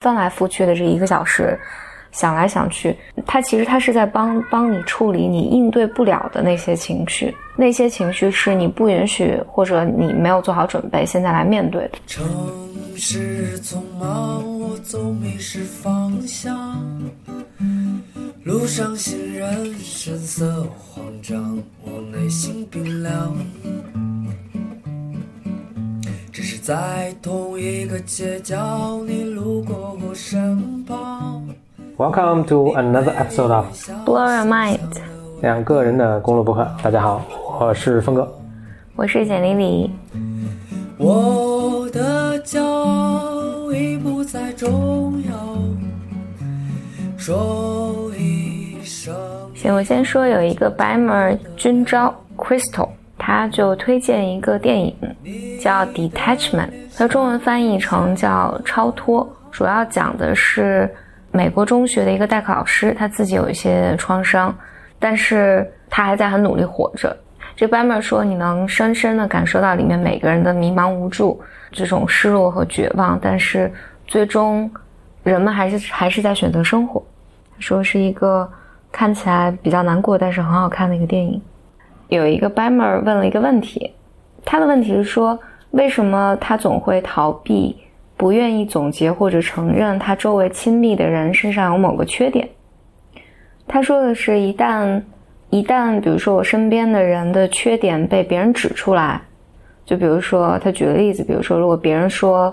翻来覆去的这一个小时，想来想去，他其实他是在帮帮你处理你应对不了的那些情绪，那些情绪是你不允许或者你没有做好准备，现在来面对的。城市匆忙，我总迷失方向，路上行人神色慌张，我内心冰凉。在同一个街角，你路过我身旁。Welcome to another episode of Blow Your Mind，两个人的公路博客。大家好，我是峰哥，我是简丽丽。我的骄傲已不再重要。说一声。行，我先说有一个白门军招 Crystal。他就推荐一个电影，叫《Detachment》，它中文翻译成叫《超脱》，主要讲的是美国中学的一个代课老师，他自己有一些创伤，但是他还在很努力活着。这班妹说，你能深深的感受到里面每个人的迷茫无助，这种失落和绝望，但是最终人们还是还是在选择生活。说是一个看起来比较难过，但是很好看的一个电影。有一个 b a m e r 问了一个问题，他的问题是说，为什么他总会逃避，不愿意总结或者承认他周围亲密的人身上有某个缺点？他说的是，一旦一旦，比如说我身边的人的缺点被别人指出来，就比如说他举个例子，比如说如果别人说，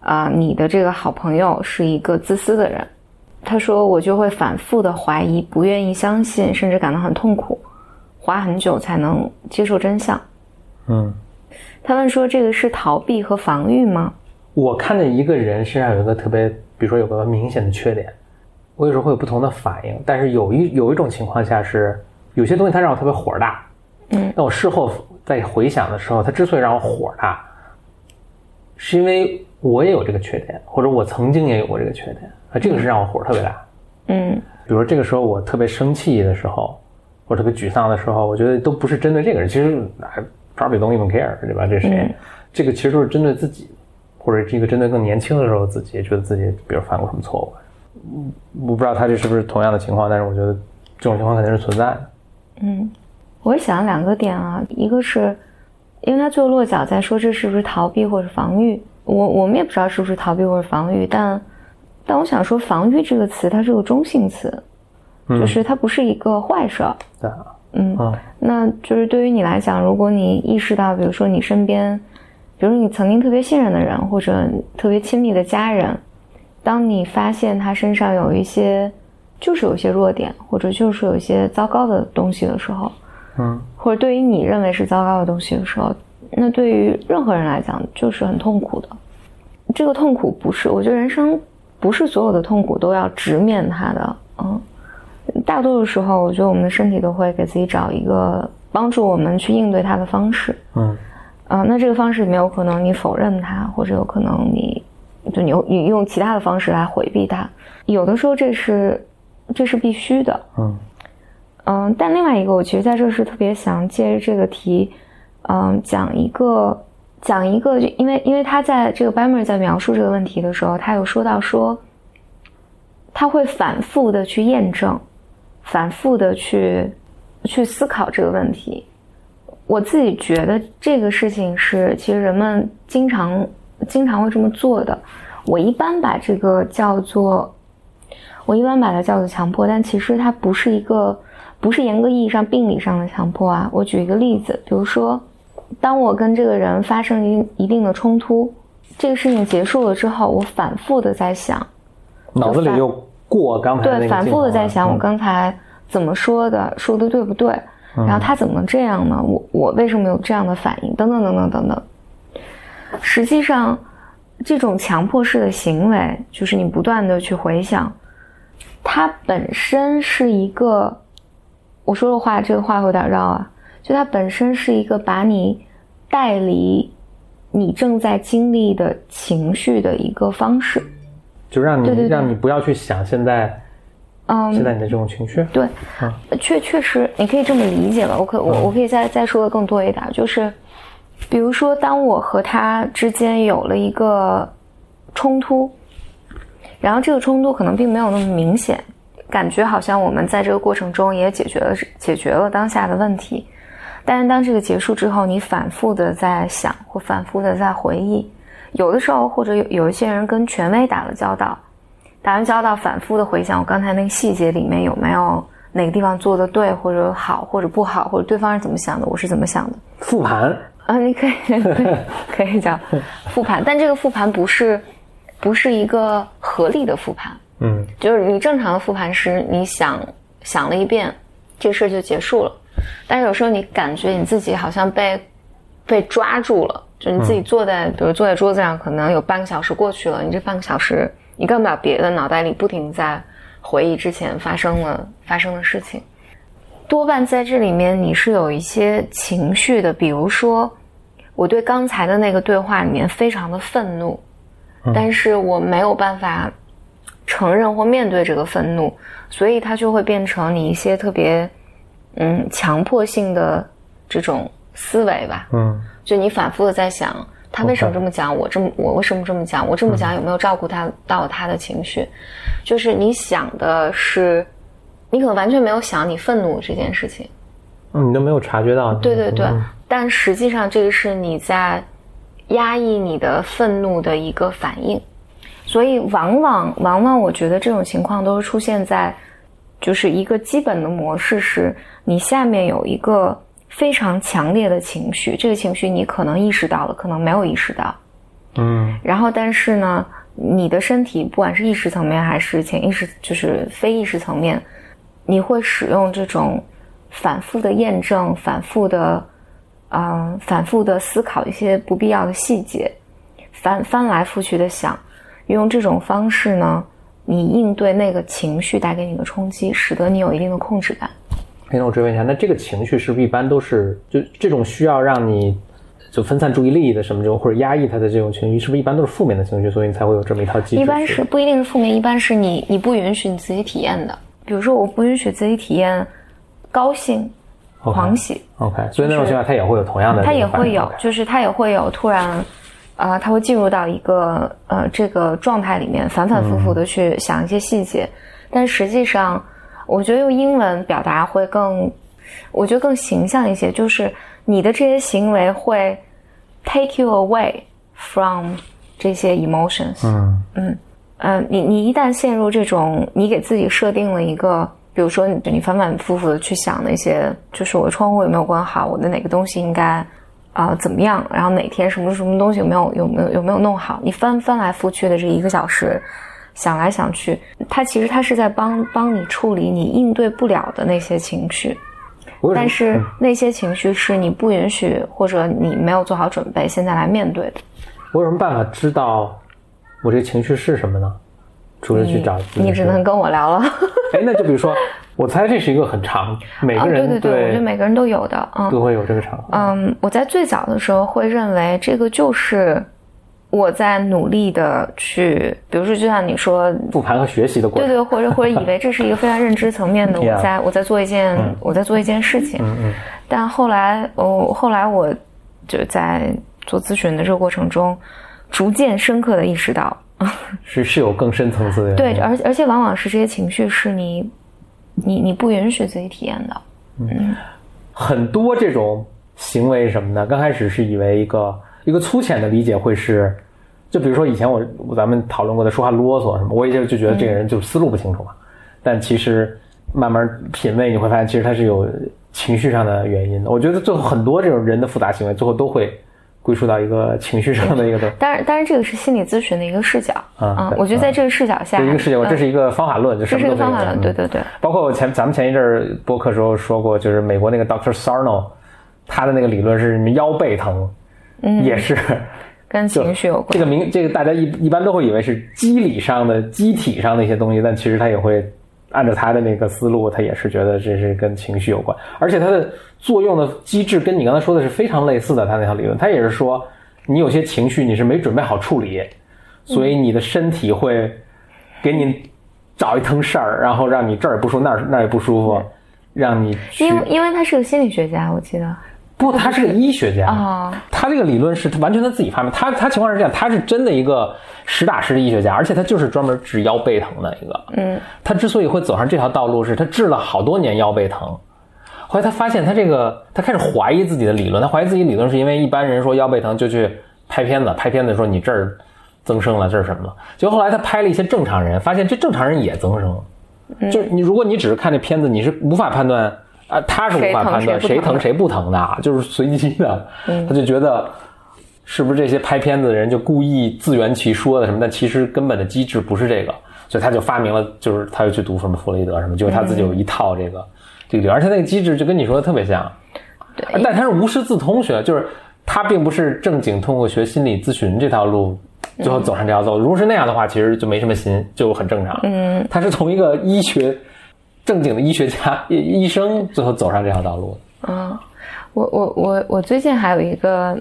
啊，你的这个好朋友是一个自私的人，他说我就会反复的怀疑，不愿意相信，甚至感到很痛苦。花很久才能接受真相。嗯，他们说：“这个是逃避和防御吗？”我看见一个人身上有一个特别，比如说有个明显的缺点，我有时候会有不同的反应。但是有一有一种情况下是，有些东西它让我特别火大。嗯，那我事后在回想的时候，它之所以让我火大，是因为我也有这个缺点，或者我曾经也有过这个缺点啊，这个是让我火特别大。嗯，比如说这个时候我特别生气的时候。我特别沮丧的时候，我觉得都不是针对这个人，其实还 probably don't even care，对吧？这是谁？这个其实都是针对自己，或者是一个针对更年轻的时候自己，觉得自己比如犯过什么错误。嗯，我不知道他这是不是同样的情况，但是我觉得这种情况肯定是存在的。嗯，我想两个点啊，一个是因为他最后落脚在说这是不是逃避或者防御，我我们也不知道是不是逃避或者防御，但但我想说防御这个词它是个中性词。就是它不是一个坏事，对，嗯，那就是对于你来讲，如果你意识到，比如说你身边，比如说你曾经特别信任的人，或者特别亲密的家人，当你发现他身上有一些，就是有一些弱点，或者就是有一些糟糕的东西的时候，嗯，或者对于你认为是糟糕的东西的时候，那对于任何人来讲就是很痛苦的。这个痛苦不是，我觉得人生不是所有的痛苦都要直面它的，嗯。大多数时候，我觉得我们的身体都会给自己找一个帮助我们去应对它的方式。嗯，啊，那这个方式里面有可能你否认它，或者有可能你就你你用其他的方式来回避它。有的时候这是这是必须的。嗯嗯，但另外一个，我其实在这是特别想借着这个题，嗯，讲一个讲一个，因为因为他在这个 Bammer 在描述这个问题的时候，他有说到说他会反复的去验证。反复的去去思考这个问题，我自己觉得这个事情是，其实人们经常经常会这么做的。我一般把这个叫做，我一般把它叫做强迫，但其实它不是一个，不是严格意义上病理上的强迫啊。我举一个例子，比如说，当我跟这个人发生一一定的冲突，这个事情结束了之后，我反复的在想，脑子里又。过刚才对，反复的在想我刚才怎么说的，说的对不对？然后他怎么能这样呢？我我为什么有这样的反应？等等等等等等。实际上，这种强迫式的行为，就是你不断的去回想，它本身是一个，我说的话这个话有点绕啊，就它本身是一个把你带离你正在经历的情绪的一个方式。就让你让你不要去想现在，嗯，现在你的这种情绪，对，确确实你可以这么理解吧。我可我我可以再再说的更多一点，就是，比如说，当我和他之间有了一个冲突，然后这个冲突可能并没有那么明显，感觉好像我们在这个过程中也解决了解决了当下的问题，但是当这个结束之后，你反复的在想或反复的在回忆，有的时候或者有有一些人跟权威打了交道，打完交道反复的回想我刚才那个细节里面有没有哪个地方做的对或者好或者不好，或者对方是怎么想的，我是怎么想的，复盘啊，你可以 可以讲复盘，但这个复盘不是。不是一个合理的复盘，嗯，就是你正常的复盘是你想想了一遍，这事儿就结束了。但是有时候你感觉你自己好像被被抓住了，就你自己坐在，比如坐在桌子上，可能有半个小时过去了，你这半个小时你干不了别的，脑袋里不停在回忆之前发生了发生的事情，多半在这里面你是有一些情绪的，比如说我对刚才的那个对话里面非常的愤怒。但是我没有办法承认或面对这个愤怒，所以它就会变成你一些特别嗯强迫性的这种思维吧。嗯，就你反复的在想他为什么这么讲，我这么我为什么这么讲，我这么讲有没有照顾他到他的情绪？就是你想的是，你可能完全没有想你愤怒这件事情，嗯，你都没有察觉到。对对对，但实际上这个是你在。压抑你的愤怒的一个反应，所以往往往往，我觉得这种情况都是出现在，就是一个基本的模式是，你下面有一个非常强烈的情绪，这个情绪你可能意识到了，可能没有意识到，嗯，然后但是呢，你的身体不管是意识层面还是潜意识，就是非意识层面，你会使用这种反复的验证，反复的。嗯，反复的思考一些不必要的细节，翻翻来覆去的想，用这种方式呢，你应对那个情绪带给你的冲击，使得你有一定的控制感。那我追问一下，那这个情绪是不是一般都是就这种需要让你就分散注意力的什么这种或者压抑他的这种情绪，是不是一般都是负面的情绪，所以你才会有这么一套机制？一般是不一定是负面，一般是你你不允许你自己体验的。比如说，我不允许自己体验高兴。狂喜，OK，所以那种情况他也会有同样的，他也会有，就是他也会有突然，啊，他会进入到一个呃这个状态里面，反反复复的去想一些细节，但实际上，我觉得用英文表达会更，我觉得更形象一些，就是你的这些行为会 take you away from 这些 emotions，嗯嗯呃，你你一旦陷入这种，你给自己设定了一个。比如说，你你反反复复的去想那些，就是我的窗户有没有关好，我的哪个东西应该啊怎么样，然后哪天什么什么东西有没有有没有有没有弄好，你翻翻来覆去的这一个小时，想来想去，他其实他是在帮帮你处理你应对不了的那些情绪，但是那些情绪是你不允许或者你没有做好准备现在来面对的。我有什么办法知道我这情绪是什么呢？除了去找，你只能跟我聊了。哎，那就比如说，我猜这是一个很长，每个人对对对，我觉得每个人都有的，嗯，都会有这个场。嗯，我在最早的时候会认为这个就是我在努力的去，比如说就像你说复盘和学习的过程，对对，或者或者 以为这是一个非常认知层面的，我在我在做一件我在做一件事情，嗯嗯。但后来，我后来我就在做咨询的这个过程中，逐渐深刻的意识到。是是有更深层次的对，而而且往往是这些情绪是你，你你不允许自己体验的。嗯，很多这种行为什么的，刚开始是以为一个一个粗浅的理解会是，就比如说以前我咱们讨论过的说话啰嗦什么，我也就就觉得这个人就思路不清楚嘛。但其实慢慢品味，你会发现其实他是有情绪上的原因的。我觉得最后很多这种人的复杂行为，最后都会。归属到一个情绪上的一个当然，当然，这个是心理咨询的一个视角啊。我觉得在这个视角下，一个视角，这是一个方法论，就是一个方法论。对对对。包括我前咱们前一阵儿播客时候说过，就是美国那个 Doctor Sarno，他的那个理论是腰背疼，嗯，也是跟情绪有关。这个名，这个大家一一般都会以为是机理上的、机体上的一些东西，但其实它也会。按照他的那个思路，他也是觉得这是跟情绪有关，而且它的作用的机制跟你刚才说的是非常类似的。他那套理论，他也是说，你有些情绪你是没准备好处理，所以你的身体会给你找一腾事儿，然后让你这儿也不舒服，那儿那儿也不舒服，让你因为因为他是个心理学家，我记得不，他是个医学家啊。他这个理论是完全他自己发明。他他情况是这样，他是真的一个实打实的医学家，而且他就是专门治腰背疼的一个。嗯，他之所以会走上这条道路，是他治了好多年腰背疼。后来他发现他这个，他开始怀疑自己的理论。他怀疑自己理论是因为一般人说腰背疼就去拍片子，拍片子说你这儿增生了，这是什么了？结果后来他拍了一些正常人，发现这正常人也增生。就是你如果你只是看这片子，你是无法判断。啊，他是无法判断谁疼谁不疼的，就是随机的。他就觉得是不是这些拍片子的人就故意自圆其说的什么？但其实根本的机制不是这个，所以他就发明了，就是他又去读什么弗洛伊德什么，就是他自己有一套这个这个，而且那个机制就跟你说的特别像。对，但他是无师自通学，就是他并不是正经通过学心理咨询这条路最后走上这条路。如果是那样的话，其实就没什么心，就很正常。嗯，他是从一个医学。正经的医学家、医 医生，最后走上这条道路。嗯，我我我我最近还有一个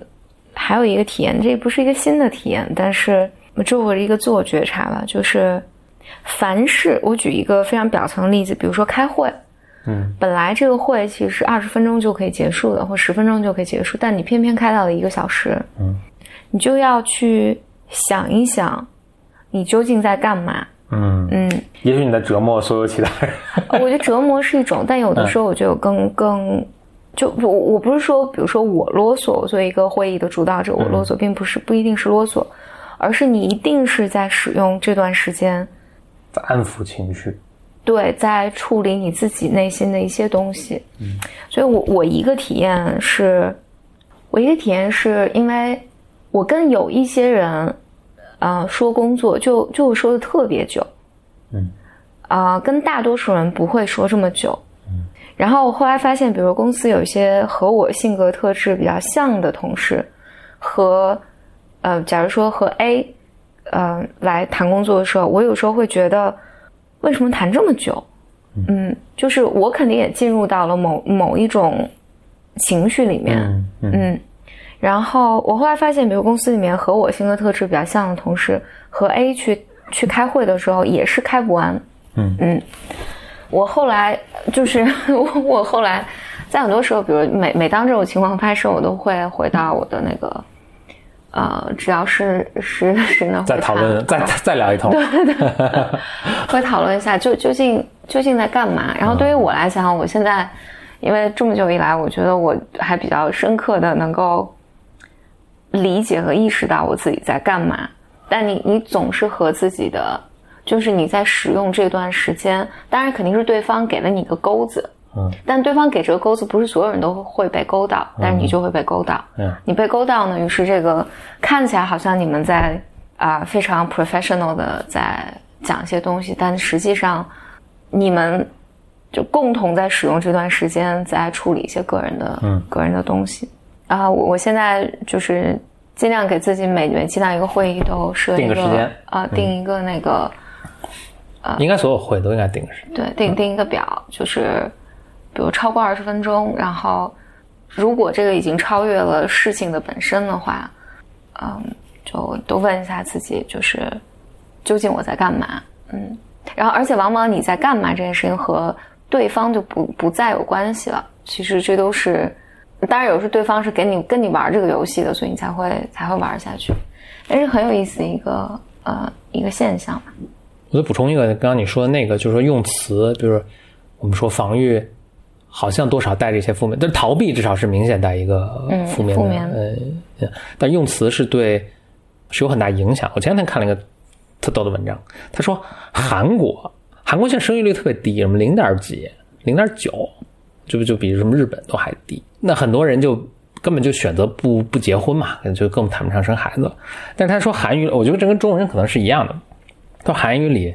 还有一个体验，这不是一个新的体验，但是这我是一个自我觉察吧。就是凡是我举一个非常表层的例子，比如说开会，嗯，本来这个会其实是二十分钟就可以结束的，或十分钟就可以结束，但你偏偏开到了一个小时，嗯，你就要去想一想，你究竟在干嘛。嗯嗯，也许你在折磨所有其他人。我觉得折磨是一种，但有的时候我觉得更更，就我我不是说，比如说我啰嗦，我作为一个会议的主导者，我啰嗦，并不是不一定是啰嗦，而是你一定是在使用这段时间，在安抚情绪，对，在处理你自己内心的一些东西。嗯，所以我我一个体验是，我一个体验是因为我跟有一些人。啊，说工作就就说的特别久，嗯，啊，跟大多数人不会说这么久，嗯。然后我后来发现，比如公司有一些和我性格特质比较像的同事，和呃，假如说和 A，呃，来谈工作的时候，我有时候会觉得，为什么谈这么久？嗯，就是我肯定也进入到了某某一种情绪里面，嗯。然后我后来发现，比如公司里面和我性格特质比较像的同事，和 A 去去开会的时候也是开不完。嗯嗯，我后来就是我 我后来在很多时候，比如每每当这种情况发生，我都会回到我的那个呃治疗师师师那再讨论，再再聊一通。对对对，会讨论一下，就究竟究竟在干嘛？然后对于我来讲，我现在因为这么久以来，我觉得我还比较深刻的能够。理解和意识到我自己在干嘛，但你你总是和自己的，就是你在使用这段时间，当然肯定是对方给了你个钩子，嗯，但对方给这个钩子不是所有人都会被勾到，但是你就会被勾到，嗯，你被勾到呢，于是这个看起来好像你们在啊非常 professional 的在讲一些东西，但实际上你们就共同在使用这段时间在处理一些个人的嗯。个人的东西。啊，我我现在就是尽量给自己每每期到一个会议都设定个时间啊，定一个那个，呃，应该所有会都应该定个时间，对，定定一个表，就是比如超过二十分钟，然后如果这个已经超越了事情的本身的话，嗯，就都问一下自己，就是究竟我在干嘛，嗯，然后而且往往你在干嘛这件事情和对方就不不再有关系了，其实这都是。当然，有时候对方是给你跟你玩这个游戏的，所以你才会才会玩下去。但是很有意思一个呃一个现象吧。我再补充一个，刚刚你说的那个，就是说用词，就是我们说防御，好像多少带着一些负面，但逃避至少是明显带一个负面的。呃，但用词是对是有很大影响。我前两天看了一个特逗的文章，他说韩国韩国现在生育率特别低，什么零点几、零点九。就不就比什么日本都还低，那很多人就根本就选择不不结婚嘛，就更谈不上生孩子。但是他说韩语，我觉得这跟中文可能是一样的。到韩语里，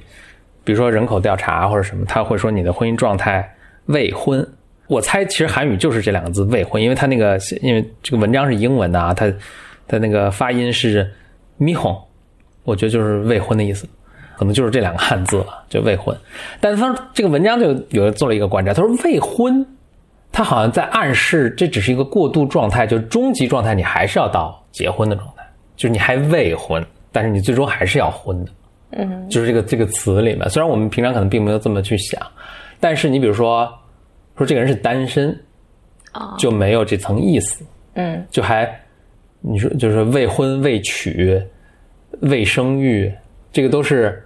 比如说人口调查或者什么，他会说你的婚姻状态未婚。我猜其实韩语就是这两个字未婚，因为他那个因为这个文章是英文的啊，他他那个发音是미혼我觉得就是未婚的意思。可能就是这两个汉字了，就未婚。但是他这个文章就有做了一个观察，他说未婚。他好像在暗示，这只是一个过渡状态，就终极状态，你还是要到结婚的状态，就是你还未婚，但是你最终还是要婚的。嗯，就是这个这个词里面，虽然我们平常可能并没有这么去想，但是你比如说，说这个人是单身，就没有这层意思。嗯，就还你说就是未婚未娶、未生育，这个都是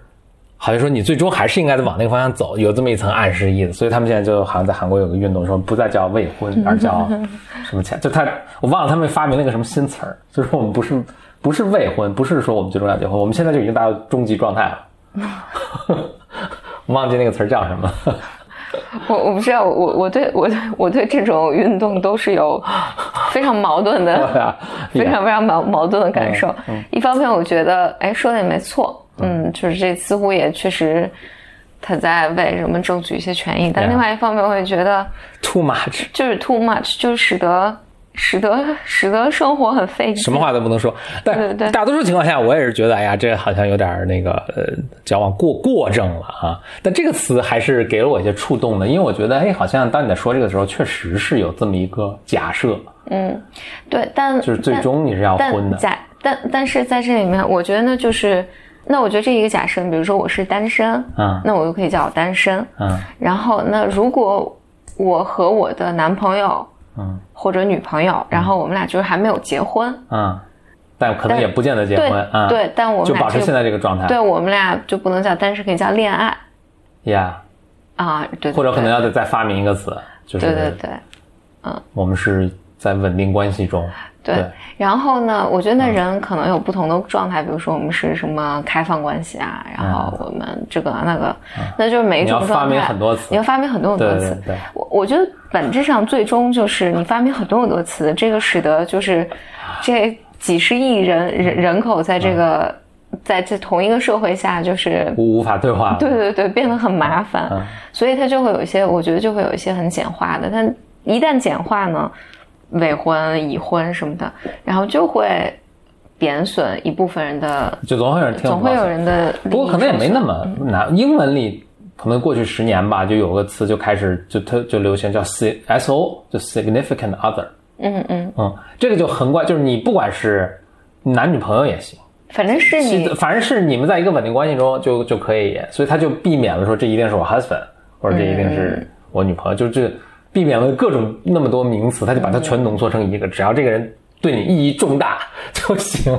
好像说你最终还是应该往那个方向走，有这么一层暗示意思。所以他们现在就好像在韩国有个运动，说不再叫未婚，而叫 什么前，就他我忘了他们发明了个什么新词儿，就是我们不是不是未婚，不是说我们最终要结婚，我们现在就已经达到终极状态了。忘记那个词儿叫什么？我我不知道，我我对我对我对这种运动都是有非常矛盾的，非常非常矛矛盾的感受。一方面，我觉得，哎，说的也没错，嗯，就是这似乎也确实他在为什么争取一些权益，但另外一方面，我也觉得 too much，就是 too much，就使得。使得使得生活很费劲，什么话都不能说。但大多数情况下，我也是觉得，哎呀，这好像有点那个呃，矫枉过过正了啊。但这个词还是给了我一些触动的，因为我觉得，哎，好像当你在说这个时候，确实是有这么一个假设。嗯，对，但就是最终你是要婚的。假，但但是在这里面，我觉得呢，就是那我觉得这一个假设，比如说我是单身，嗯，那我就可以叫我单身，嗯。然后，那如果我和我的男朋友。嗯，或者女朋友，然后我们俩就是还没有结婚，嗯，但可能也不见得结婚，啊，对，但我们就保持现在这个状态，对我们俩就不能叫单身，可以叫恋爱，呀，啊，对，或者可能要再再发明一个词，就是对对对，嗯，我们是在稳定关系中。对，然后呢？我觉得那人可能有不同的状态，比如说我们是什么开放关系啊，然后我们这个那个，那就是每一种状态。你要发明很多词，你要发明很多很多词。我我觉得本质上最终就是你发明很多很多词，这个使得就是这几十亿人人人口在这个在这同一个社会下就是无无法对话。对对对，变得很麻烦，所以它就会有一些，我觉得就会有一些很简化的。但一旦简化呢？未婚、已婚什么的，然后就会贬损一部分人的，就总会有人听，总会有人的。不过可能也没那么难。英文里可能过去十年吧，就有个词就开始就特就流行叫 C S O，就 significant other。嗯嗯嗯，这个就很怪，就是你不管是男女朋友也行，反正是你，反正是你们在一个稳定关系中就就可以，所以他就避免了说这一定是我 husband，或者这一定是我女朋友，就这。避免了各种那么多名词，他就把它全浓缩成一个，只要这个人对你意义重大就行。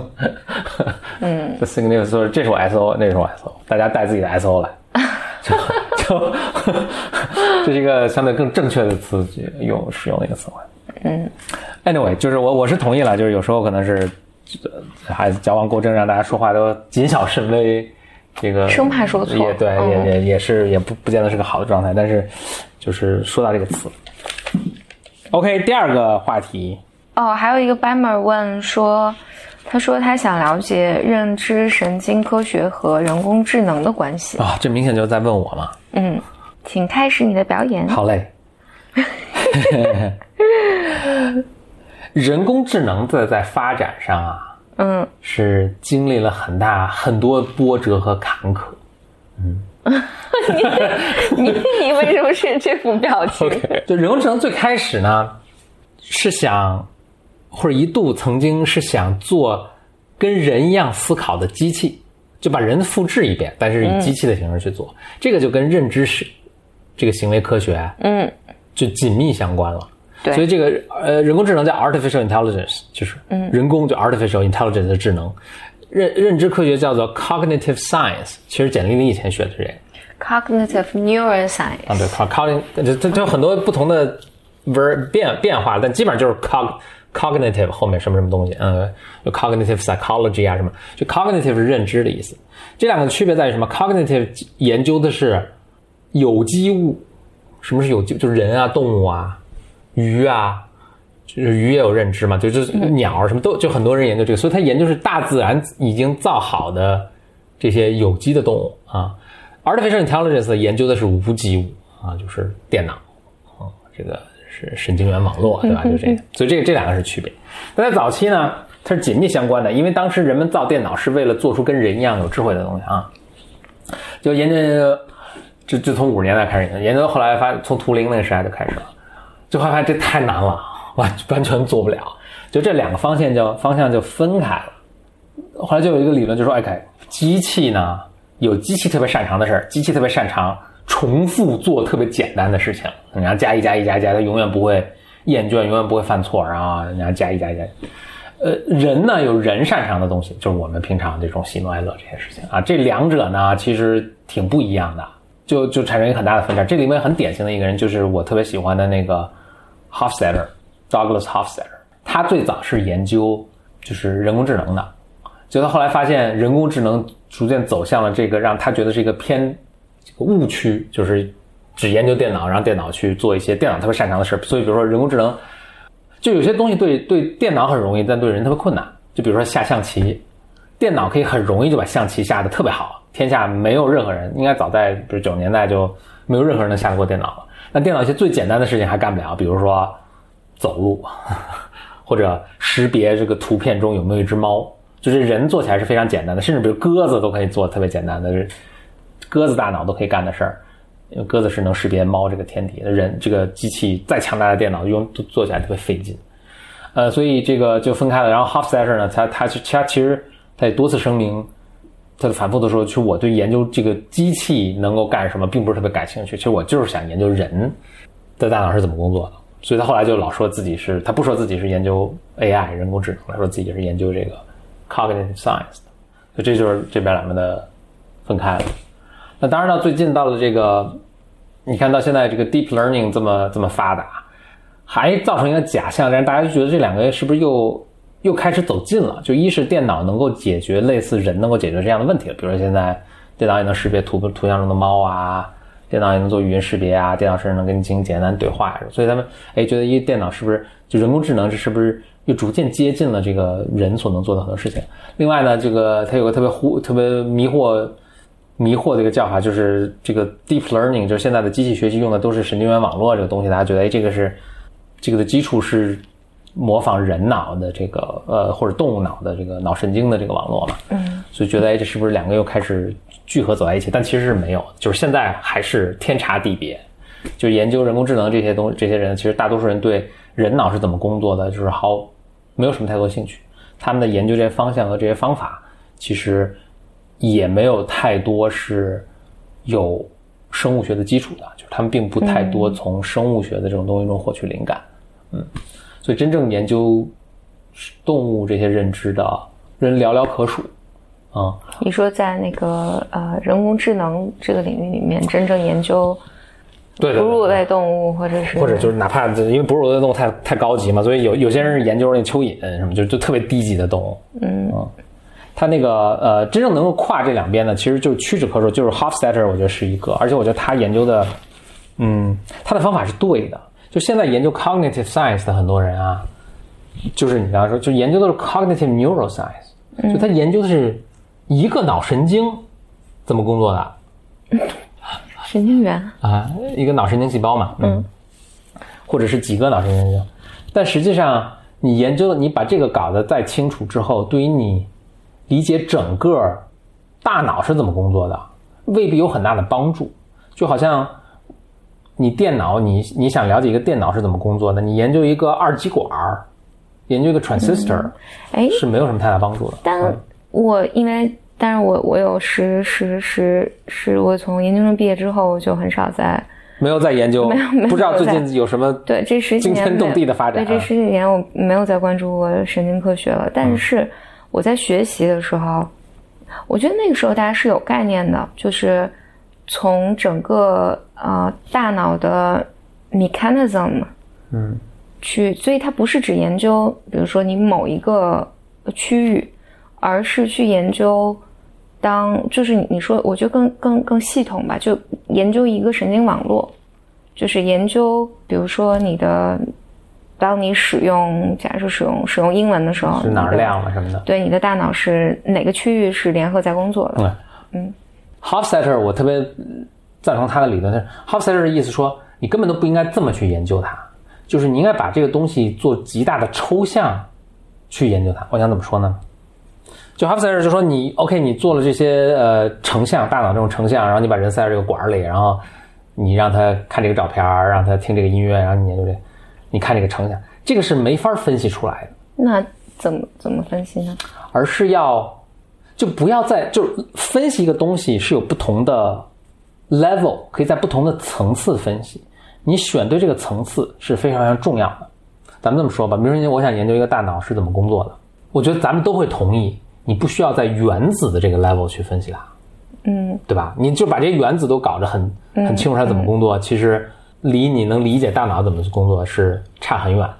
嗯，就 significant，说这是我 S O，那是我 S O，大家带自己的 S O 来，就就 这是一个相对更正确的词用使用的一个词汇。嗯，anyway，就是我我是同意了，就是有时候可能是孩子矫枉过正，让大家说话都谨小慎微，这个生怕说错，也对，也也也是也不不见得是个好的状态，但是。就是说到这个词，OK，第二个话题哦，还有一个 Bammer 问说，他说他想了解认知神经科学和人工智能的关系啊，这明显就是在问我嘛。嗯，请开始你的表演。好嘞。人工智能的在发展上啊，嗯，是经历了很大很多波折和坎坷，嗯。你 你你为什么是这副表情？就人工智能最开始呢，是想或者一度曾经是想做跟人一样思考的机器，就把人复制一遍，但是以机器的形式去做，这个就跟认知是这个行为科学，嗯，就紧密相关了。对，所以这个呃，人工智能叫 artificial intelligence，就是嗯，人工就 artificial intelligence 的智能。认认知科学叫做 cognitive science，其实简历里以前学的是这个。cognitive neuroscience。啊，对，cognitive，它它它有很多不同的 ver 变变化，但基本上就是 cog cognitive 后面什么什么东西，嗯，有 cognitive psychology 啊什么，就 cognitive 是认知的意思。这两个区别在于什么？cognitive 研究的是有机物，什么是有机？就是人啊，动物啊，鱼啊。就是鱼也有认知嘛，就就是鸟什么都就很多人研究这个，所以他研究是大自然已经造好的这些有机的动物啊。Artificial intelligence 研究的是无机物啊，就是电脑啊，这个是神经元网络对吧？就这个，所以这个这两个是区别。但在早期呢，它是紧密相关的，因为当时人们造电脑是为了做出跟人一样有智慧的东西啊。就研究，就就从五十年代开始研究，研究到后来发，从图灵那个时代就开始了，就发现这太难了。完完全做不了，就这两个方向就方向就分开了。后来就有一个理论，就说：“哎，机器呢有机器特别擅长的事儿，机器特别擅长重复做特别简单的事情。你要加一加一加一加，它永远不会厌倦，永远不会犯错，然后人家加一加一加。呃，人呢有人擅长的东西，就是我们平常这种喜怒哀乐这些事情啊。这两者呢其实挺不一样的，就就产生一个很大的分叉。这里面很典型的一个人就是我特别喜欢的那个 Hofstadter，Douglas Hofstadter。他最早是研究就是人工智能的，就他后来发现人工智能逐渐走向了这个让他觉得是一个偏这个误区，就是只研究电脑，让电脑去做一些电脑特别擅长的事儿。所以比如说人工智能。就有些东西对对电脑很容易，但对人特别困难。就比如说下象棋，电脑可以很容易就把象棋下的特别好，天下没有任何人，应该早在比如九十年代就没有任何人能下得过电脑了。那电脑一些最简单的事情还干不了，比如说走路，或者识别这个图片中有没有一只猫，就是人做起来是非常简单的，甚至比如鸽子都可以做特别简单的，鸽子大脑都可以干的事儿。因为鸽子是能识别猫这个天敌，人这个机器再强大的电脑用做起来特别费劲，呃，所以这个就分开了。然后 Hofstadter 呢，他他他其实他也多次声明，他反复的说，其实我对研究这个机器能够干什么，并不是特别感兴趣。其实我就是想研究人的大脑是怎么工作的。所以他后来就老说自己是，他不说自己是研究 AI 人工智能，他说自己是研究这个 cognitive science。所以这就是这边两个的分开了。那当然到最近到了这个，你看到现在这个 deep learning 这么这么发达，还造成一个假象，让大家就觉得这两个是不是又又开始走近了？就一是电脑能够解决类似人能够解决这样的问题了，比如说现在电脑也能识别图图像中的猫啊，电脑也能做语音识别啊，电脑甚至能跟你进行简单对话，所以他们哎觉得一电脑是不是就人工智能这是不是又逐渐接近了这个人所能做的很多事情？另外呢，这个它有个特别忽特别迷惑。迷惑的一个叫法就是这个 deep learning，就是现在的机器学习用的都是神经元网络这个东西，大家觉得哎，这个是这个的基础是模仿人脑的这个呃或者动物脑的这个脑神经的这个网络嘛？嗯，所以觉得哎，这是不是两个又开始聚合走在一起？但其实是没有，就是现在还是天差地别。就研究人工智能这些东这些人，其实大多数人对人脑是怎么工作的，就是毫没有什么太多兴趣。他们的研究这些方向和这些方法，其实。也没有太多是有生物学的基础的，就是他们并不太多从生物学的这种东西中获取灵感，嗯，所以真正研究动物这些认知的人寥寥可数，啊，你说在那个呃人工智能这个领域里面，真正研究哺乳类动物或者是或者就是哪怕因为哺乳类动物太太高级嘛，所以有有些人是研究那蚯蚓什么，就就特别低级的动物，嗯。他那个呃，真正能够跨这两边的，其实就屈指可数，就是 Hofstadter，我觉得是一个，而且我觉得他研究的，嗯，他的方法是对的。就现在研究 cognitive science 的很多人啊，就是你刚刚说，就研究的是 cognitive neuroscience，就他研究的是一个脑神经怎么工作的，神经元。啊，一个脑神经细胞嘛，嗯，或者是几个脑神经细胞，但实际上你研究你把这个搞得再清楚之后，对于你。理解整个大脑是怎么工作的，未必有很大的帮助。就好像你电脑，你你想了解一个电脑是怎么工作的，你研究一个二极管研究一个 transistor，哎，是没有什么太大帮助的。但我因为，但是我我有十十十十，我从研究生毕业之后就很少在没有在研究，没有没有不知道最近有什么对这十几年惊天动地的发展。对这十几年我没有再关注过神经科学了，但是。我在学习的时候，我觉得那个时候大家是有概念的，就是从整个呃大脑的 mechanism，嗯，去，所以它不是只研究，比如说你某一个区域，而是去研究当就是你说，我觉得更更更系统吧，就研究一个神经网络，就是研究，比如说你的。当你使用，假设使用使用英文的时候，是哪儿亮了什么的？对，你的大脑是哪个区域是联合在工作的？嗯嗯。Hofstadter，我特别赞成他的理论。Hofstadter 的意思说，你根本都不应该这么去研究它，就是你应该把这个东西做极大的抽象去研究它。我想怎么说呢？就 Hofstadter 就说，你 OK，你做了这些呃成像，大脑这种成像，然后你把人塞到这个管里，然后你让他看这个照片，让他听这个音乐，然后你研究这。你看这个成像，这个是没法分析出来的。那怎么怎么分析呢？而是要就不要再就分析一个东西是有不同的 level，可以在不同的层次分析。你选对这个层次是非常非常重要的。咱们这么说吧，比如说我想研究一个大脑是怎么工作的，我觉得咱们都会同意，你不需要在原子的这个 level 去分析它，嗯，对吧？你就把这些原子都搞得很很清楚它怎么工作，其实离你能理解大脑怎么去工作是差很远的。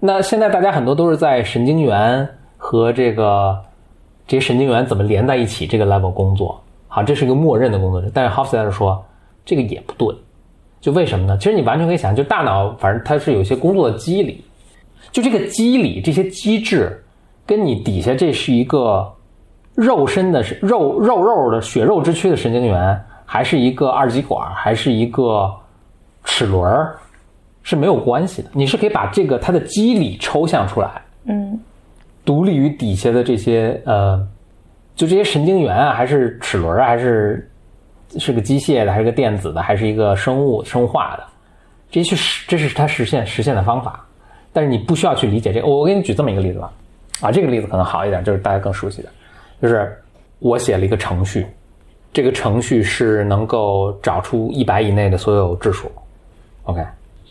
那现在大家很多都是在神经元和这个这些神经元怎么连在一起这个 level 工作，好，这是一个默认的工作。但是 Hofstadter 说这个也不对。就为什么呢？其实你完全可以想，就大脑，反正它是有一些工作的机理，就这个机理这些机制，跟你底下这是一个肉身的肉肉肉的血肉之躯的神经元，还是一个二极管，还是一个齿轮，是没有关系的。你是可以把这个它的机理抽象出来，嗯，独立于底下的这些呃，就这些神经元啊，还是齿轮啊，还是。是个机械的，还是个电子的，还是一个生物生化的？这些去实，这是它实现实现的方法。但是你不需要去理解这个。我我给你举这么一个例子吧，啊，这个例子可能好一点，就是大家更熟悉的，就是我写了一个程序，这个程序是能够找出一百以内的所有质数。OK，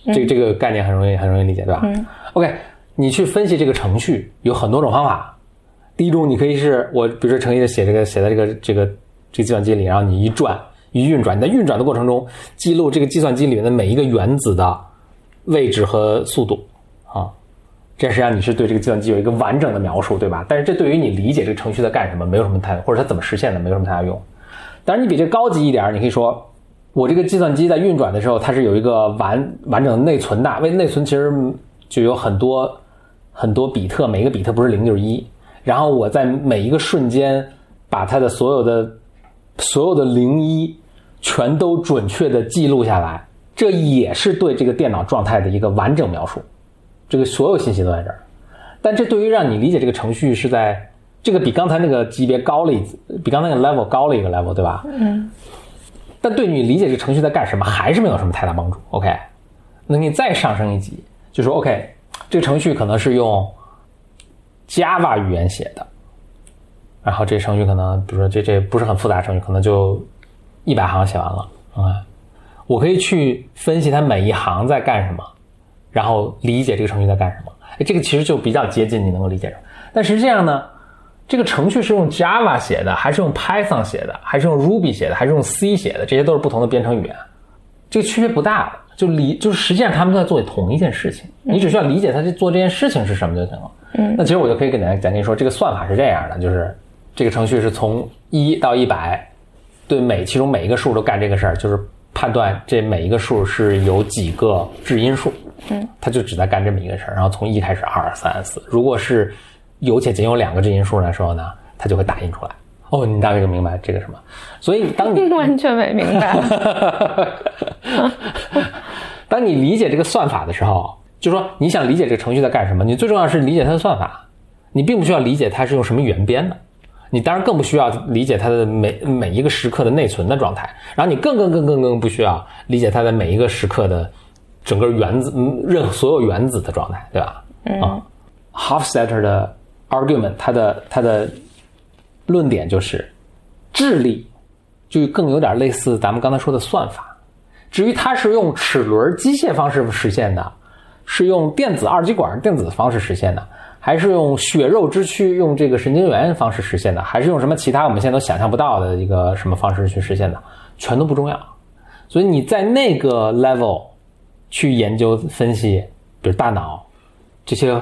这个这个概念很容易很容易理解，对吧？OK，你去分析这个程序有很多种方法。第一种，你可以是我，比如说程序的写这个写在这个这个这个计算机里，然后你一转。一运转，你在运转的过程中记录这个计算机里面的每一个原子的位置和速度啊，这实际上你是对这个计算机有一个完整的描述，对吧？但是这对于你理解这个程序在干什么没有什么太，或者它怎么实现的没有什么太大用。当然，你比这高级一点，你可以说我这个计算机在运转的时候，它是有一个完完整的内存的，为内存其实就有很多很多比特，每一个比特不是零就是一，然后我在每一个瞬间把它的所有的所有的零一。全都准确的记录下来，这也是对这个电脑状态的一个完整描述。这个所有信息都在这儿，但这对于让你理解这个程序是在这个比刚才那个级别高了一，比刚才那个 level 高了一个 level，对吧？嗯。但对你理解这个程序在干什么，还是没有什么太大帮助。OK，那你再上升一级，就说 OK，这个程序可能是用 Java 语言写的，然后这程序可能，比如说这这不是很复杂程序，可能就。一百行写完了，啊，我可以去分析它每一行在干什么，然后理解这个程序在干什么。哎，这个其实就比较接近你能够理解的。但实际上呢，这个程序是用 Java 写的，还是用 Python 写的，还是用 Ruby 写的，还是用 C 写的？这些都是不同的编程语言，这个区别不大。就理，就是实际上他们都在做同一件事情，你只需要理解他在做这件事情是什么就行了。那其实我就可以跟大家讲，跟你说，这个算法是这样的，就是这个程序是从一到一百。对每其中每一个数都干这个事儿，就是判断这每一个数是有几个质因数。嗯，他就只在干这么一个事儿，然后从一开始，二三四。如果是有且仅有两个质因数的时候呢，它就会打印出来。哦，你大概就明白这个什么？所以当你 完全没明白。当你理解这个算法的时候，就说你想理解这个程序在干什么，你最重要是理解它的算法，你并不需要理解它是用什么语言编的。你当然更不需要理解它的每每一个时刻的内存的状态，然后你更更更更更不需要理解它的每一个时刻的整个原子任所有原子的状态，对吧？嗯，Hofstadter 的 argument，他的他的论点就是，智力就更有点类似咱们刚才说的算法，至于它是用齿轮机械方式实现的，是用电子二极管电子方式实现的。还是用血肉之躯，用这个神经元方式实现的，还是用什么其他我们现在都想象不到的一个什么方式去实现的，全都不重要。所以你在那个 level 去研究分析，比如大脑这些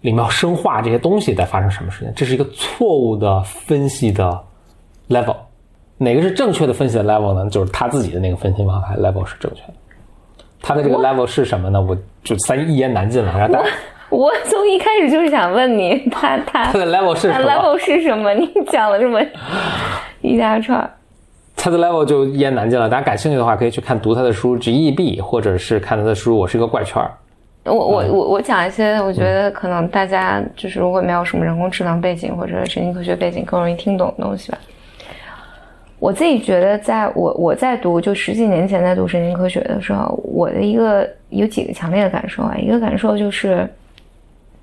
里面生化这些东西在发生什么事情，这是一个错误的分析的 level。哪个是正确的分析的 level 呢？就是他自己的那个分析方法 level 是正确的。他的这个 level 是什么呢？我就三一言难尽了，让大家。我从一开始就是想问你，他他他的 level 是什么？level 是什么？你讲了这么 一大串，他的 level 就一言难尽了。大家感兴趣的话，可以去看读他的书《GEB》，或者是看他的书《我是一个怪圈》。我我我我讲一些，我觉得可能大家就是如果没有什么人工智能背景或者神经科学背景，更容易听懂的东西吧。我自己觉得，在我我在读就十几年前在读神经科学的时候，我的一个有几个强烈的感受啊，一个感受就是。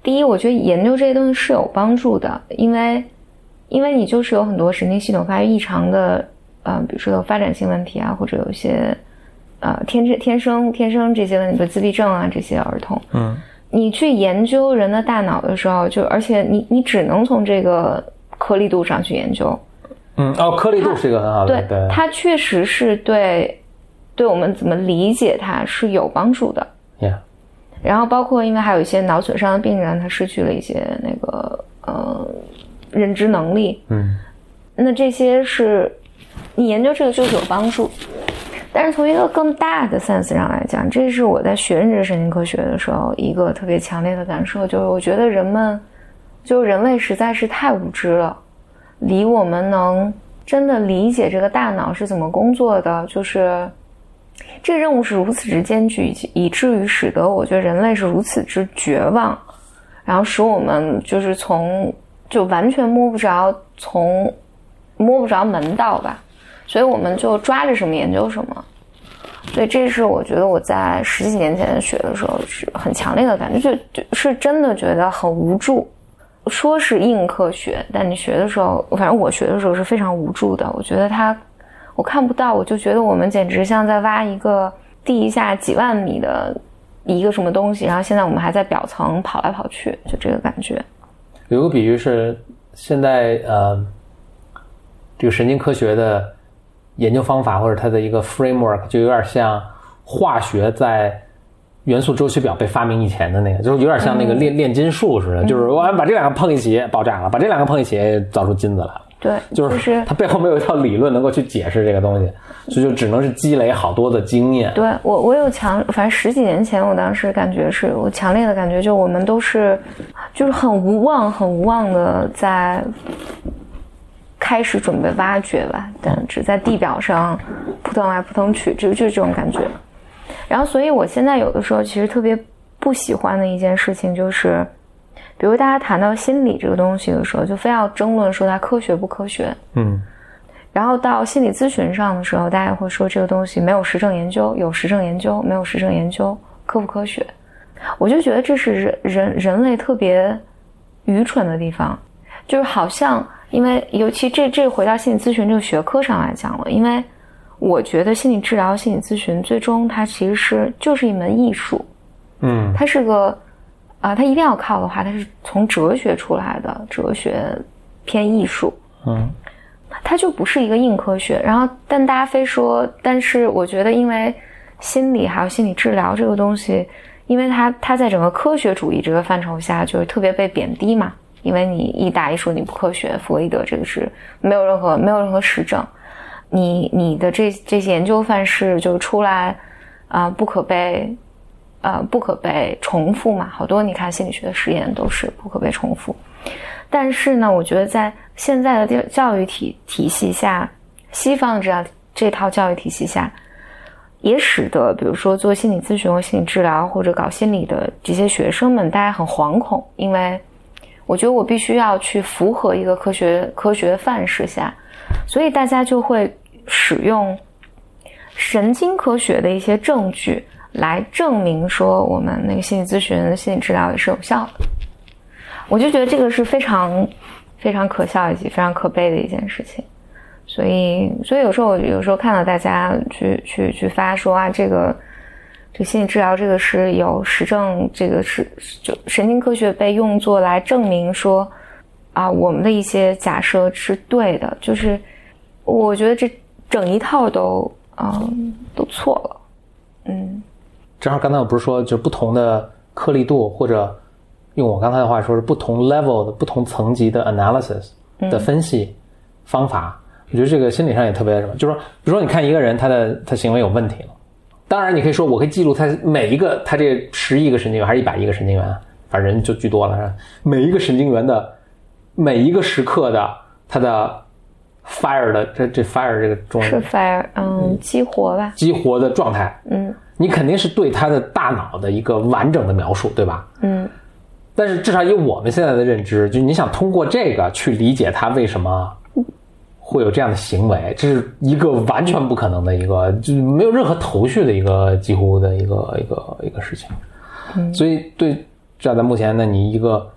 第一，我觉得研究这些东西是有帮助的，因为，因为你就是有很多神经系统发育异常的，呃，比如说有发展性问题啊，或者有一些，呃，天生天生天生这些问题，比如自闭症啊这些儿童，嗯，你去研究人的大脑的时候，就而且你你只能从这个颗粒度上去研究。嗯，哦，颗粒度是一个很好的，对，它确实是对，对我们怎么理解它是有帮助的。Yeah。然后包括因为还有一些脑损伤的病人，他失去了一些那个呃认知能力。嗯。那这些是你研究这个就是有帮助。但是从一个更大的 sense 上来讲，这是我在学认知神经科学的时候一个特别强烈的感受，就是我觉得人们，就人类实在是太无知了，离我们能真的理解这个大脑是怎么工作的，就是这个任务是如此之艰巨，以至于使得我觉得人类是如此之绝望，然后使我们就是从就完全摸不着从摸不着门道吧。所以我们就抓着什么研究什么，所以这是我觉得我在十几年前学的时候是很强烈的感觉，就就是真的觉得很无助。说是硬科学，但你学的时候，反正我学的时候是非常无助的。我觉得它，我看不到，我就觉得我们简直像在挖一个地下几万米的一个什么东西，然后现在我们还在表层跑来跑去，就这个感觉。有个比喻是，现在呃，这个神经科学的。研究方法或者它的一个 framework 就有点像化学在元素周期表被发明以前的那个，就是有点像那个炼炼金术似的，就是我把这两个碰一起爆炸了，把这两个碰一起造出金子来了。对，就是它背后没有一套理论能够去解释这个东西，所以就只能是积累好多的经验。对我，我有强，反正十几年前我当时感觉是我强烈的感觉，就我们都是就是很无望、很无望的在。开始准备挖掘吧，但只在地表上扑腾来扑腾去，就就是这种感觉。然后，所以我现在有的时候其实特别不喜欢的一件事情就是，比如大家谈到心理这个东西的时候，就非要争论说它科学不科学。嗯。然后到心理咨询上的时候，大家会说这个东西没有实证研究，有实证研究，没有实证研究，科不科学？我就觉得这是人人人类特别愚蠢的地方，就是好像。因为尤其这这回到心理咨询这个学科上来讲了，因为我觉得心理治疗、心理咨询最终它其实是就是一门艺术，嗯，它是个啊，它一定要靠的话，它是从哲学出来的，哲学偏艺术，嗯，它就不是一个硬科学。然后，但大家非说，但是我觉得，因为心理还有心理治疗这个东西，因为它它在整个科学主义这个范畴下，就是特别被贬低嘛。因为你一打一说你不科学，弗洛伊德这个是没有任何没有任何实证，你你的这这些研究范式就出来啊不可被啊不可被重复嘛，好多你看心理学的实验都是不可被重复。但是呢，我觉得在现在的教教育体体系下，西方的这样这套教育体系下，也使得比如说做心理咨询或心理治疗或者搞心理的这些学生们，大家很惶恐，因为。我觉得我必须要去符合一个科学科学范式下，所以大家就会使用神经科学的一些证据来证明说我们那个心理咨询、心理治疗也是有效的。我就觉得这个是非常非常可笑以及非常可悲的一件事情。所以，所以有时候我有时候看到大家去去去发说啊，这个。这心理治疗这个是有实证，这个是就神经科学被用作来证明说，啊，我们的一些假设是对的。就是我觉得这整一套都嗯都错了。嗯，正好刚才我不是说，就不同的颗粒度，或者用我刚才的话说是不同 level 的不同层级的 analysis 的分析方法。我觉得这个心理上也特别什么，就是说，比如说你看一个人，他的他行为有问题了。当然，你可以说我可以记录他每一个，他这十亿个神经元还是一百亿个神经元，反正人就巨多了？每一个神经元的每一个时刻的他的 fire 的这这 fire 这个中是 fire，嗯，激活吧？激活的状态，嗯，你肯定是对他的大脑的一个完整的描述，对吧？嗯，但是至少以我们现在的认知，就你想通过这个去理解他为什么。会有这样的行为，这是一个完全不可能的一个，就是没有任何头绪的一个几乎的一个一个一个事情。所以，对站在目前呢，你一个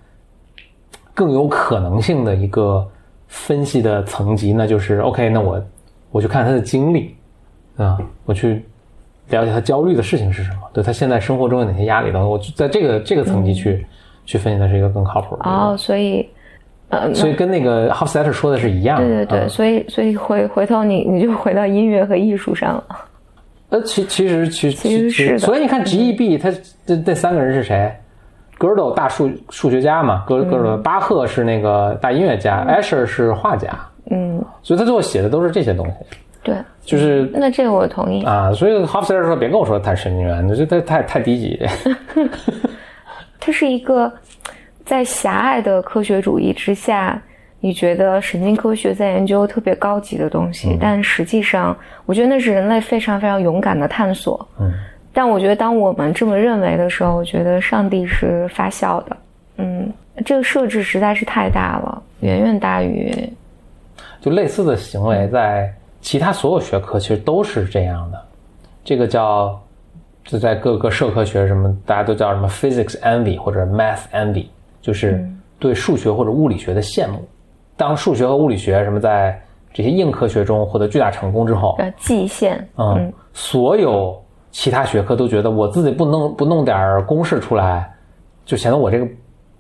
更有可能性的一个分析的层级，那就是 OK，那我我去看他的经历啊，我去了解他焦虑的事情是什么，对他现在生活中有哪些压力等等。我就在这个这个层级去去分析，他是一个更靠谱的。哦，所以，呃，所以跟那个 Hofstadter 说的是一样。对对对，所以所以回回头你你就回到音乐和艺术上了。呃，其其实其其实是的。所以你看 G E B 他这这三个人是谁？Gödel 大数数学家嘛 Gödel 巴赫是那个大音乐家，Asher 是画家。嗯，所以他最后写的都是这些东西。对，就是那这个我同意啊。所以 Hofstadter 说别跟我说他是神经元，这他太太低级。他是一个在狭隘的科学主义之下。你觉得神经科学在研究特别高级的东西，但实际上，我觉得那是人类非常非常勇敢的探索。嗯，但我觉得当我们这么认为的时候，我觉得上帝是发笑的。嗯，这个设置实在是太大了，远远大于。就类似的行为，在其他所有学科其实都是这样的。这个叫就在各个社科学什么，大家都叫什么 physics envy 或者 math envy，就是对数学或者物理学的羡慕。当数学和物理学什么在这些硬科学中获得巨大成功之后，蓟县，嗯，所有其他学科都觉得我自己不弄不弄点公式出来，就显得我这个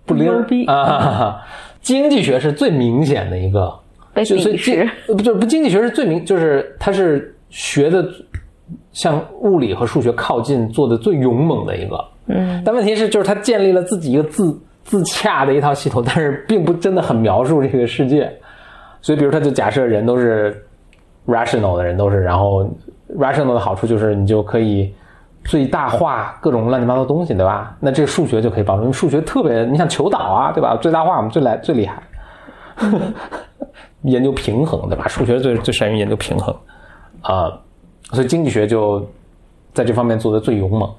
不灵啊。经济学是最明显的一个被鄙视，不就是不经济学是最明，就是它是学的向物理和数学靠近，做的最勇猛的一个。嗯，但问题是，就是他建立了自己一个自。自洽的一套系统，但是并不真的很描述这个世界，所以比如他就假设人都是 rational 的人都是，然后 rational 的好处就是你就可以最大化各种乱七八糟东西，对吧？那这个数学就可以帮助，因为数学特别，你想求导啊，对吧？最大化我们最来最厉害，研究平衡，对吧？数学最最善于研究平衡啊，所以经济学就在这方面做的最勇猛，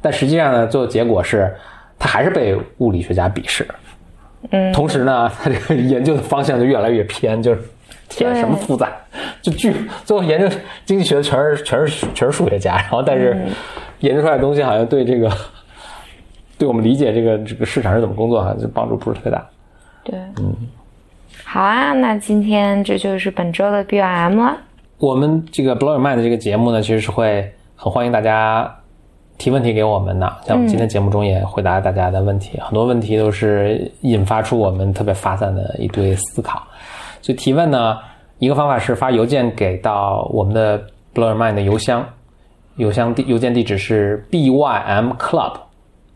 但实际上呢，最后结果是。他还是被物理学家鄙视，嗯，同时呢，他这个研究的方向就越来越偏，就是天什么复杂，就巨最后研究经济学的全是全是全是数学家，然后但是研究出来的东西好像对这个对我们理解这个这个市场是怎么工作，好像就帮助不是特别大。对，嗯，好啊，那今天这就是本周的 B M 了。我们这个 Blow Your Mind 这个节目呢，其实是会很欢迎大家。提问题给我们的，像我们今天节目中也回答大家的问题，很多问题都是引发出我们特别发散的一堆思考。所以提问呢，一个方法是发邮件给到我们的 Blow Your Mind 的邮箱，邮箱地邮件地址是 bym club，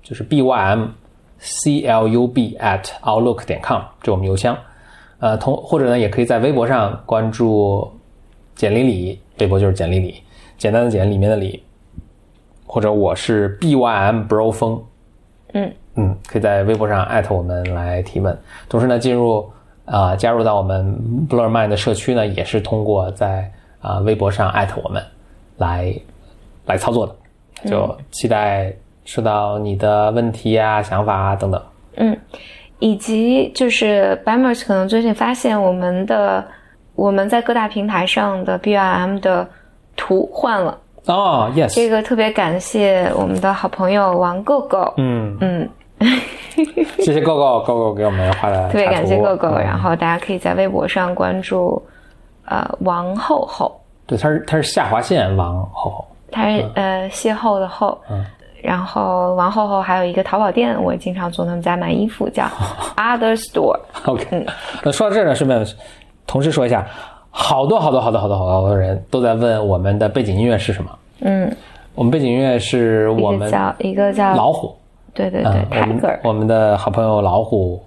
就是 bym c l u b at outlook 点 com，这我们邮箱。呃，同或者呢，也可以在微博上关注简里里，微博就是简里里，简单的简里面的里。或者我是 B Y M Bro 风，嗯嗯，可以在微博上艾特我们来提问。同时呢，进入啊加入到我们 Blur Mind 的社区呢，也是通过在啊微博上艾特我们来来操作的。就期待收到你的问题啊、想法啊等等。嗯，以及就是 Bamers 可能最近发现我们的我们在各大平台上的 BIM 的图换了。哦，yes，这个特别感谢我们的好朋友王 Go Go，嗯嗯，谢谢 Go Go Go Go 给我们画的，特别感谢 Go Go，然后大家可以在微博上关注呃王后后，对，他是他是下划线王后后，他是呃邂逅的后，嗯，然后王后后还有一个淘宝店，我经常从他们家买衣服，叫 Other Store，OK，嗯，那说到这儿呢，顺便同时说一下。好多好多好多好多好多人都在问我们的背景音乐是什么？嗯，我们背景音乐是我们叫一个叫老虎，对对对，Tiger，我们的好朋友老虎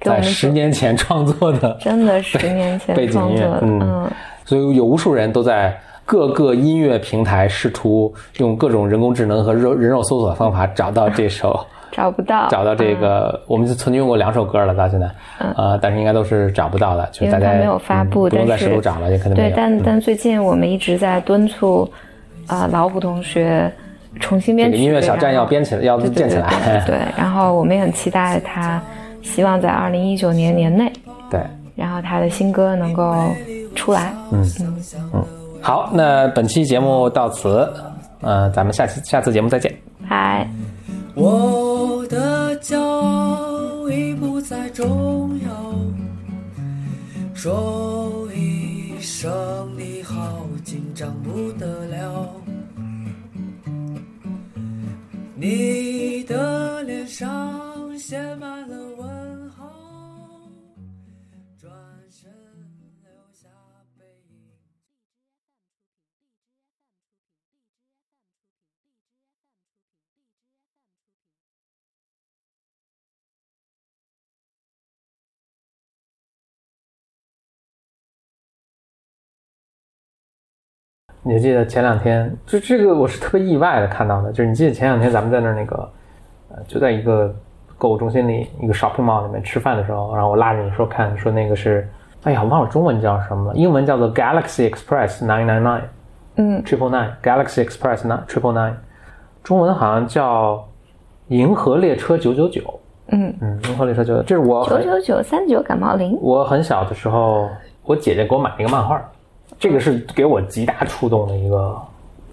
在十年前创作的，真的 十年前背景音乐，嗯，所以有无数人都在各个音乐平台试图用各种人工智能和肉人肉搜索方法找到这首。找不到，找到这个，我们曾经用过两首歌了，到现在，呃，但是应该都是找不到的，就是大家没有发布，不用再试图找了，也可能对，但但最近我们一直在敦促啊老虎同学重新编曲，音乐小站要编起来，要建起来，对，然后我们也很期待他，希望在二零一九年年内，对，然后他的新歌能够出来，嗯。嗯。嗯，好，那本期节目到此，呃，咱们下期下次节目再见，拜。我的骄傲已不再重要，说一声你好，紧张不得了。你的脸上写满了你记得前两天，就这个我是特别意外的看到的，就是你记得前两天咱们在那儿那个，呃，就在一个购物中心里一个 shopping mall 里面吃饭的时候，然后我拉着你说看，说那个是，哎呀，忘了中文叫什么了，英文叫做 Galaxy Express nine nine nine，嗯，triple nine Galaxy Express nine triple nine，中文好像叫银河列车九九九，嗯嗯，银河列车九九，这是我九九九三九感冒灵。我很小的时候，我姐姐给我买了一个漫画。这个是给我极大触动的一个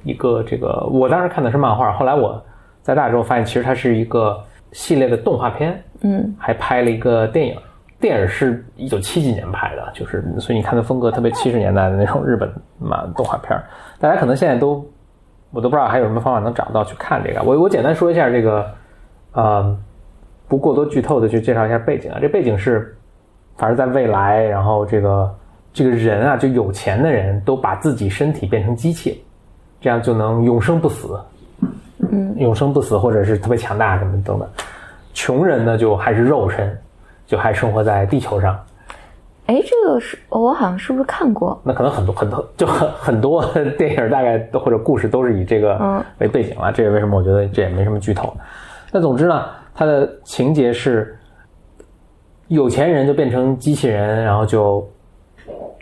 一个这个，我当时看的是漫画，后来我在大之后发现，其实它是一个系列的动画片，嗯，还拍了一个电影，电影是一九七几年拍的，就是所以你看的风格特别七十年代的那种日本嘛动画片大家可能现在都我都不知道还有什么方法能找到去看这个，我我简单说一下这个，呃，不过多剧透的去介绍一下背景啊，这背景是反正在未来，然后这个。这个人啊，就有钱的人都把自己身体变成机器，这样就能永生不死，嗯，永生不死或者是特别强大什么等等。穷人呢，就还是肉身，就还生活在地球上。哎，这个是我好像是不是看过？那可能很多很多就很很多电影大概或者故事都是以这个为背景了。这也为什么我觉得这也没什么剧透。那总之呢，它的情节是有钱人就变成机器人，然后就。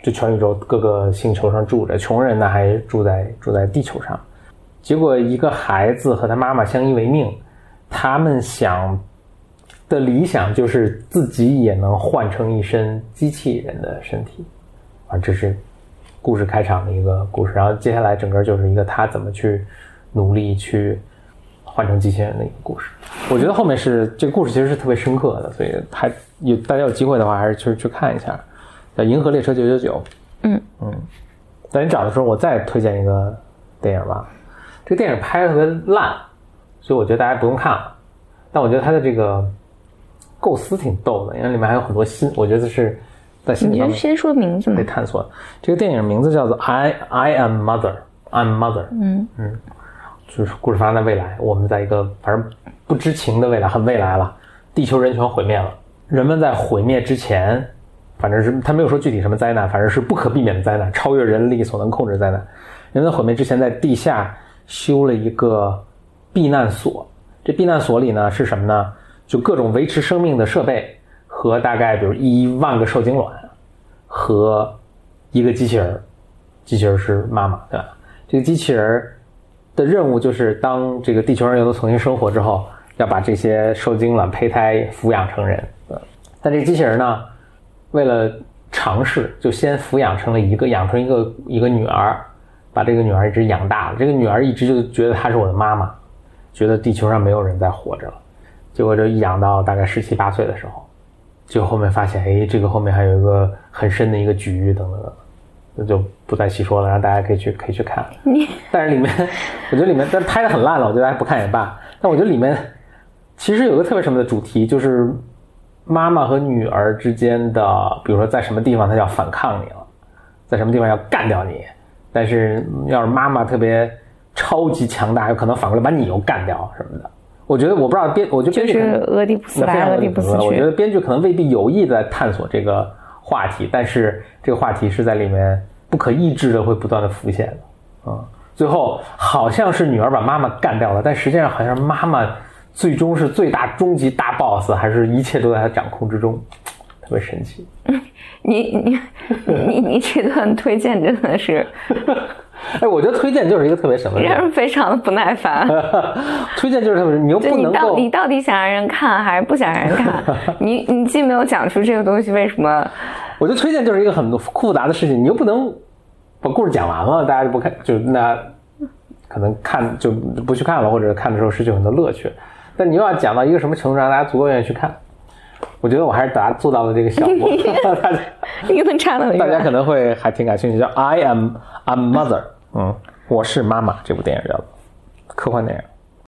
就全宇宙各个星球上住着，穷人呢还住在住在地球上。结果一个孩子和他妈妈相依为命，他们想的理想就是自己也能换成一身机器人的身体。啊，这是故事开场的一个故事。然后接下来整个就是一个他怎么去努力去换成机器人的一个故事。我觉得后面是这个故事其实是特别深刻的，所以还有大家有机会的话还是去去看一下。叫《银河列车九九九》。嗯嗯，等你找的时候，我再推荐一个电影吧。这个电影拍的特别烂，所以我觉得大家不用看了。但我觉得它的这个构思挺逗的，因为里面还有很多新，我觉得是在新你先说名字被探索。这个电影名字叫做《I I Am Mother》，I'm Mother。嗯嗯，就是故事发生在未来，我们在一个反正不知情的未来，很未来了，地球人全毁灭了，人们在毁灭之前。反正是他没有说具体什么灾难，反正是不可避免的灾难，超越人力所能控制的灾难。人类毁灭之前，在地下修了一个避难所。这避难所里呢是什么呢？就各种维持生命的设备和大概比如一万个受精卵和一个机器人。机器人是妈妈，对吧？这个机器人的任务就是当这个地球人又都重新生活之后，要把这些受精卵胚胎抚养成人。但这个机器人呢？为了尝试，就先抚养成了一个，养成一个一个女儿，把这个女儿一直养大了。这个女儿一直就觉得她是我的妈妈，觉得地球上没有人再活着了。结果就养到大概十七八岁的时候，就后面发现，哎，这个后面还有一个很深的一个局，等等等，那就不再细说了，让大家可以去可以去看。但是里面，我觉得里面但拍的很烂了，我觉得大家不看也罢。但我觉得里面其实有个特别什么的主题，就是。妈妈和女儿之间的，比如说在什么地方她要反抗你了，在什么地方要干掉你，但是要是妈妈特别超级强大，有可能反过来把你又干掉什么的。我觉得我不知道编，我觉得编剧是俄狄浦斯来，俄狄浦斯我觉得编剧可能未必有意在探索这个话题，但是这个话题是在里面不可抑制的会不断的浮现的。嗯，最后好像是女儿把妈妈干掉了，但实际上好像妈妈。最终是最大终极大 boss，还是一切都在他掌控之中，特别神奇。你你你你这段推荐真的是，哎，我觉得推荐就是一个特别什么，让人非常的不耐烦。推荐就是特别，你又不能够，你到底想让人看还是不想让人看？你你既没有讲出这个东西为什么？我觉得推荐就是一个很复杂的事情，你又不能把故事讲完了，大家就不看，就那可能看就不去看了，或者看的时候失去很多乐趣。但你又要讲到一个什么程度，让大家足够愿意去看？我觉得我还是达做到了这个效果。你可能差了。大家可能会还挺感兴趣，叫《I Am a Mother》，嗯，我是妈妈这部电影叫科幻电影。